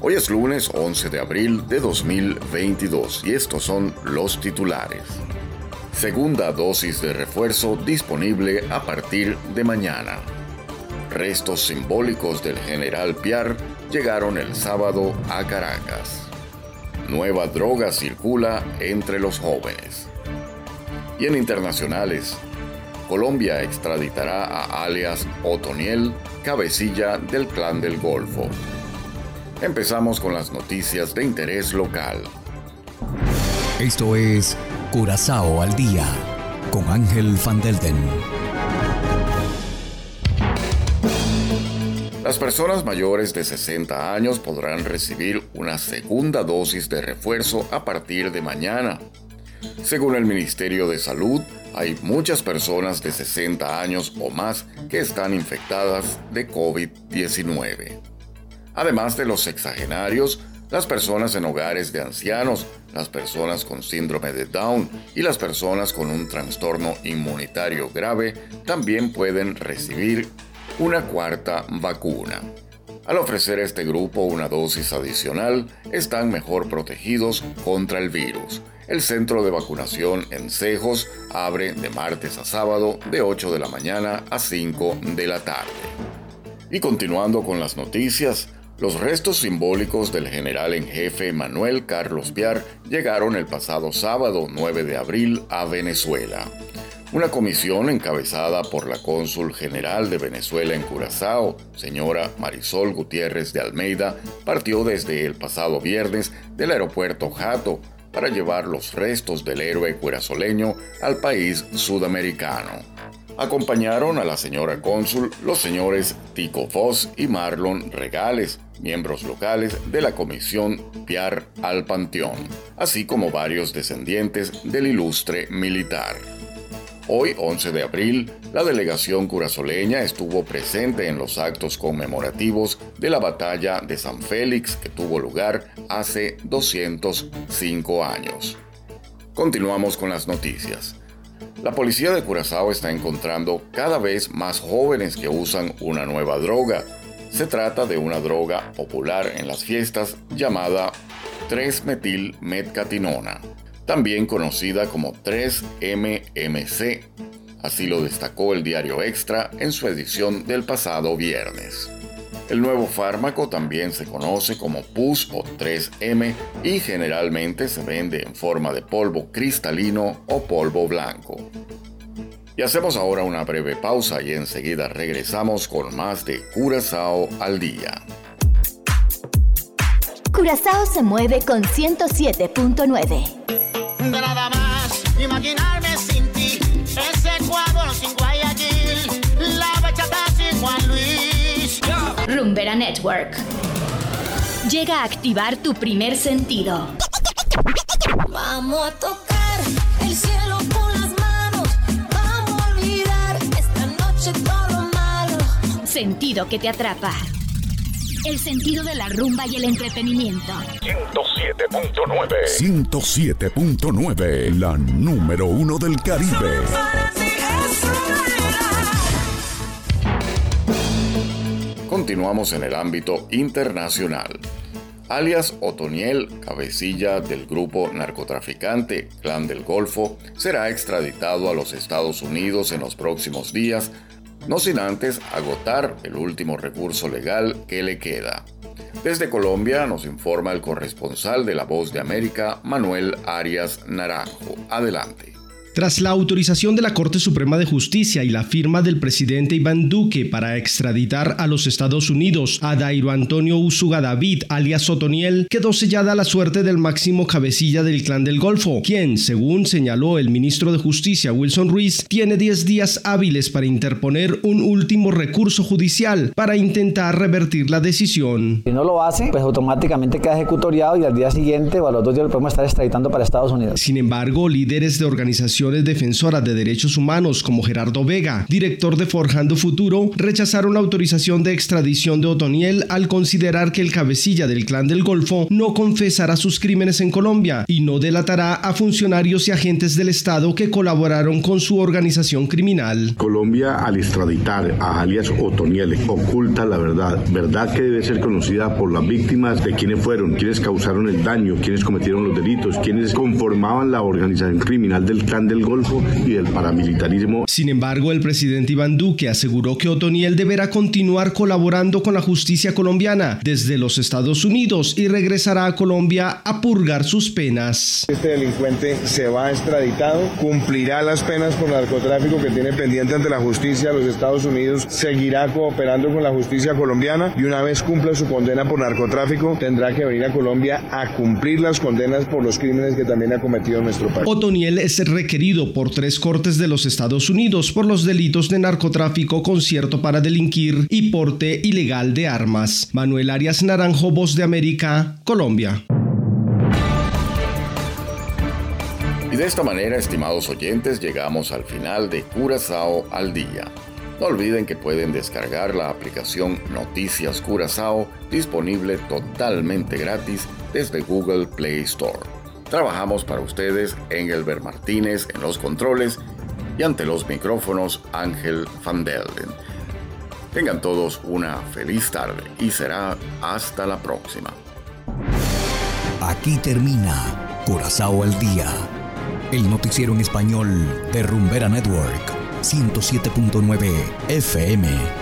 Hoy es lunes 11 de abril de 2022 y estos son los titulares. Segunda dosis de refuerzo disponible a partir de mañana. Restos simbólicos del general Piar llegaron el sábado a Caracas. Nueva droga circula entre los jóvenes. Y en internacionales, Colombia extraditará a alias Otoniel, cabecilla del clan del Golfo. Empezamos con las noticias de interés local. Esto es Curazao al día con Ángel Van Delden. Las personas mayores de 60 años podrán recibir una segunda dosis de refuerzo a partir de mañana. Según el Ministerio de Salud, hay muchas personas de 60 años o más que están infectadas de COVID-19 además de los sexagenarios, las personas en hogares de ancianos, las personas con síndrome de Down y las personas con un trastorno inmunitario grave también pueden recibir una cuarta vacuna. Al ofrecer a este grupo una dosis adicional, están mejor protegidos contra el virus. El centro de vacunación en Cejos abre de martes a sábado de 8 de la mañana a 5 de la tarde. Y continuando con las noticias, los restos simbólicos del general en jefe Manuel Carlos Piar llegaron el pasado sábado 9 de abril a Venezuela. Una comisión encabezada por la cónsul general de Venezuela en Curazao, señora Marisol Gutiérrez de Almeida, partió desde el pasado viernes del aeropuerto Jato para llevar los restos del héroe curazoleño al país sudamericano. Acompañaron a la señora cónsul los señores Tico Voss y Marlon Regales, miembros locales de la Comisión Piar al Panteón, así como varios descendientes del ilustre militar. Hoy, 11 de abril, la delegación curazoleña estuvo presente en los actos conmemorativos de la batalla de San Félix que tuvo lugar hace 205 años. Continuamos con las noticias. La policía de Curazao está encontrando cada vez más jóvenes que usan una nueva droga. Se trata de una droga popular en las fiestas llamada 3-metilmetcatinona, también conocida como 3-MMC. Así lo destacó el diario Extra en su edición del pasado viernes. El nuevo fármaco también se conoce como PUS o 3M y generalmente se vende en forma de polvo cristalino o polvo blanco. Y hacemos ahora una breve pausa y enseguida regresamos con más de Curazao al día. Curazao se mueve con 107.9. Nada más imaginarme Network. Llega a activar tu primer sentido. Vamos a tocar el cielo con las manos. Vamos a olvidar esta noche todo lo malo. Sentido que te atrapa. El sentido de la rumba y el entretenimiento. 107.9 107.9, la número uno del Caribe. Continuamos en el ámbito internacional. Alias Otoniel, cabecilla del grupo narcotraficante Clan del Golfo, será extraditado a los Estados Unidos en los próximos días, no sin antes agotar el último recurso legal que le queda. Desde Colombia nos informa el corresponsal de La Voz de América, Manuel Arias Naranjo. Adelante. Tras la autorización de la Corte Suprema de Justicia y la firma del presidente Iván Duque para extraditar a los Estados Unidos a Dairo Antonio Usuga David, alias Otoniel, quedó sellada la suerte del máximo cabecilla del Clan del Golfo, quien, según señaló el ministro de Justicia Wilson Ruiz, tiene 10 días hábiles para interponer un último recurso judicial para intentar revertir la decisión. Si no lo hace, pues automáticamente queda ejecutoriado y al día siguiente o a los dos días lo podemos estar extraditando para Estados Unidos. Sin embargo, líderes de organizaciones defensoras de derechos humanos como Gerardo Vega, director de Forjando Futuro, rechazaron la autorización de extradición de Otoniel al considerar que el cabecilla del clan del Golfo no confesará sus crímenes en Colombia y no delatará a funcionarios y agentes del Estado que colaboraron con su organización criminal. Colombia al extraditar a alias Otoniel oculta la verdad, verdad que debe ser conocida por las víctimas de quienes fueron, quienes causaron el daño, quienes cometieron los delitos, quienes conformaban la organización criminal del clan del Golfo y del paramilitarismo. Sin embargo, el presidente Iván Duque aseguró que Otoniel deberá continuar colaborando con la justicia colombiana desde los Estados Unidos y regresará a Colombia a purgar sus penas. Este delincuente se va extraditado, cumplirá las penas por narcotráfico que tiene pendiente ante la justicia de los Estados Unidos, seguirá cooperando con la justicia colombiana y una vez cumpla su condena por narcotráfico tendrá que venir a Colombia a cumplir las condenas por los crímenes que también ha cometido nuestro país. Otoniel es requerido por tres cortes de los Estados Unidos por los delitos de narcotráfico, concierto para delinquir y porte ilegal de armas. Manuel Arias Naranjo, Voz de América, Colombia. Y de esta manera, estimados oyentes, llegamos al final de Curazao al día. No olviden que pueden descargar la aplicación Noticias Curazao disponible totalmente gratis desde Google Play Store. Trabajamos para ustedes Engelbert Martínez en los controles y ante los micrófonos Ángel Van Delden. Tengan todos una feliz tarde y será hasta la próxima. Aquí termina Curazao al Día, el noticiero en español de Rumbera Network, 107.9 FM.